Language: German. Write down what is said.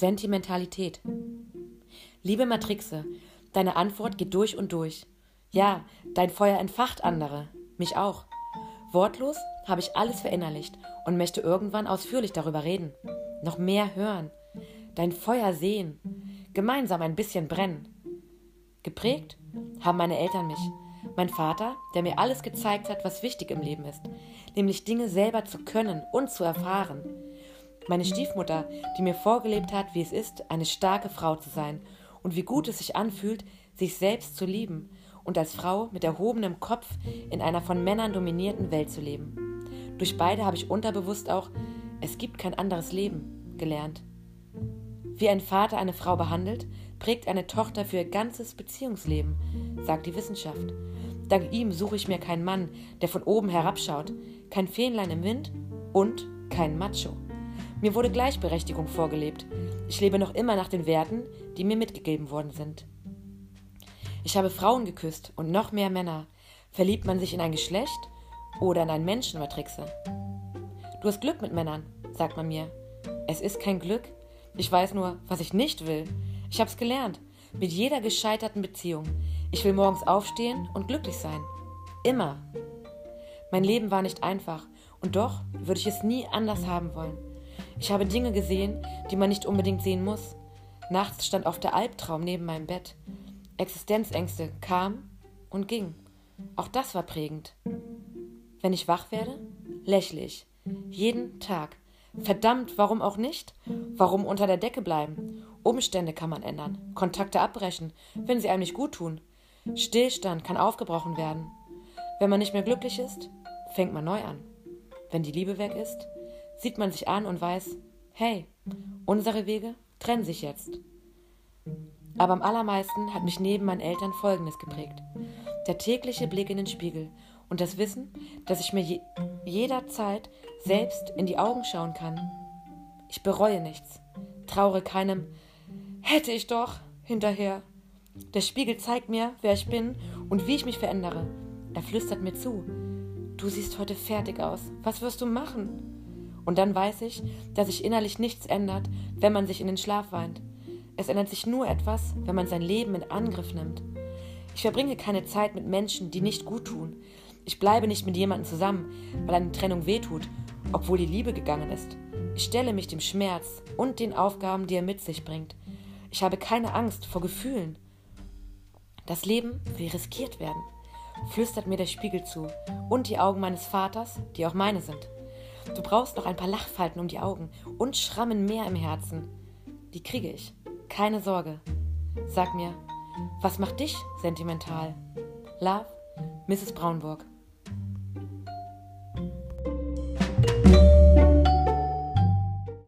Sentimentalität. Liebe Matrixe, deine Antwort geht durch und durch. Ja, dein Feuer entfacht andere, mich auch. Wortlos habe ich alles verinnerlicht und möchte irgendwann ausführlich darüber reden, noch mehr hören, dein Feuer sehen, gemeinsam ein bisschen brennen. Geprägt haben meine Eltern mich, mein Vater, der mir alles gezeigt hat, was wichtig im Leben ist, nämlich Dinge selber zu können und zu erfahren. Meine Stiefmutter, die mir vorgelebt hat, wie es ist, eine starke Frau zu sein und wie gut es sich anfühlt, sich selbst zu lieben und als Frau mit erhobenem Kopf in einer von Männern dominierten Welt zu leben. Durch beide habe ich unterbewusst auch es gibt kein anderes Leben gelernt. Wie ein Vater eine Frau behandelt, prägt eine Tochter für ihr ganzes Beziehungsleben, sagt die Wissenschaft. Dank ihm suche ich mir keinen Mann, der von oben herabschaut, kein Fähnlein im Wind und kein Macho. Mir wurde Gleichberechtigung vorgelebt. Ich lebe noch immer nach den Werten, die mir mitgegeben worden sind. Ich habe Frauen geküsst und noch mehr Männer. Verliebt man sich in ein Geschlecht oder in einen Menschen, Matrixe? Du hast Glück mit Männern, sagt man mir. Es ist kein Glück. Ich weiß nur, was ich nicht will. Ich hab's gelernt. Mit jeder gescheiterten Beziehung. Ich will morgens aufstehen und glücklich sein. Immer. Mein Leben war nicht einfach. Und doch würde ich es nie anders haben wollen. Ich habe Dinge gesehen, die man nicht unbedingt sehen muss. Nachts stand oft der Albtraum neben meinem Bett. Existenzängste kamen und gingen. Auch das war prägend. Wenn ich wach werde, lächle ich. Jeden Tag. Verdammt, warum auch nicht? Warum unter der Decke bleiben? Umstände kann man ändern, Kontakte abbrechen, wenn sie einem nicht gut tun. Stillstand kann aufgebrochen werden. Wenn man nicht mehr glücklich ist, fängt man neu an. Wenn die Liebe weg ist, sieht man sich an und weiß, hey, unsere Wege trennen sich jetzt. Aber am allermeisten hat mich neben meinen Eltern Folgendes geprägt. Der tägliche Blick in den Spiegel und das Wissen, dass ich mir je jederzeit selbst in die Augen schauen kann. Ich bereue nichts, traure keinem hätte ich doch hinterher. Der Spiegel zeigt mir, wer ich bin und wie ich mich verändere. Er flüstert mir zu. Du siehst heute fertig aus. Was wirst du machen? Und dann weiß ich, dass sich innerlich nichts ändert, wenn man sich in den Schlaf weint. Es ändert sich nur etwas, wenn man sein Leben in Angriff nimmt. Ich verbringe keine Zeit mit Menschen, die nicht gut tun. Ich bleibe nicht mit jemandem zusammen, weil eine Trennung wehtut, obwohl die Liebe gegangen ist. Ich stelle mich dem Schmerz und den Aufgaben, die er mit sich bringt. Ich habe keine Angst vor Gefühlen. Das Leben will riskiert werden, flüstert mir der Spiegel zu und die Augen meines Vaters, die auch meine sind. Du brauchst noch ein paar Lachfalten um die Augen und Schrammen mehr im Herzen. Die kriege ich. Keine Sorge. Sag mir, was macht dich sentimental? Love, Mrs. Braunburg.